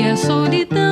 a solidão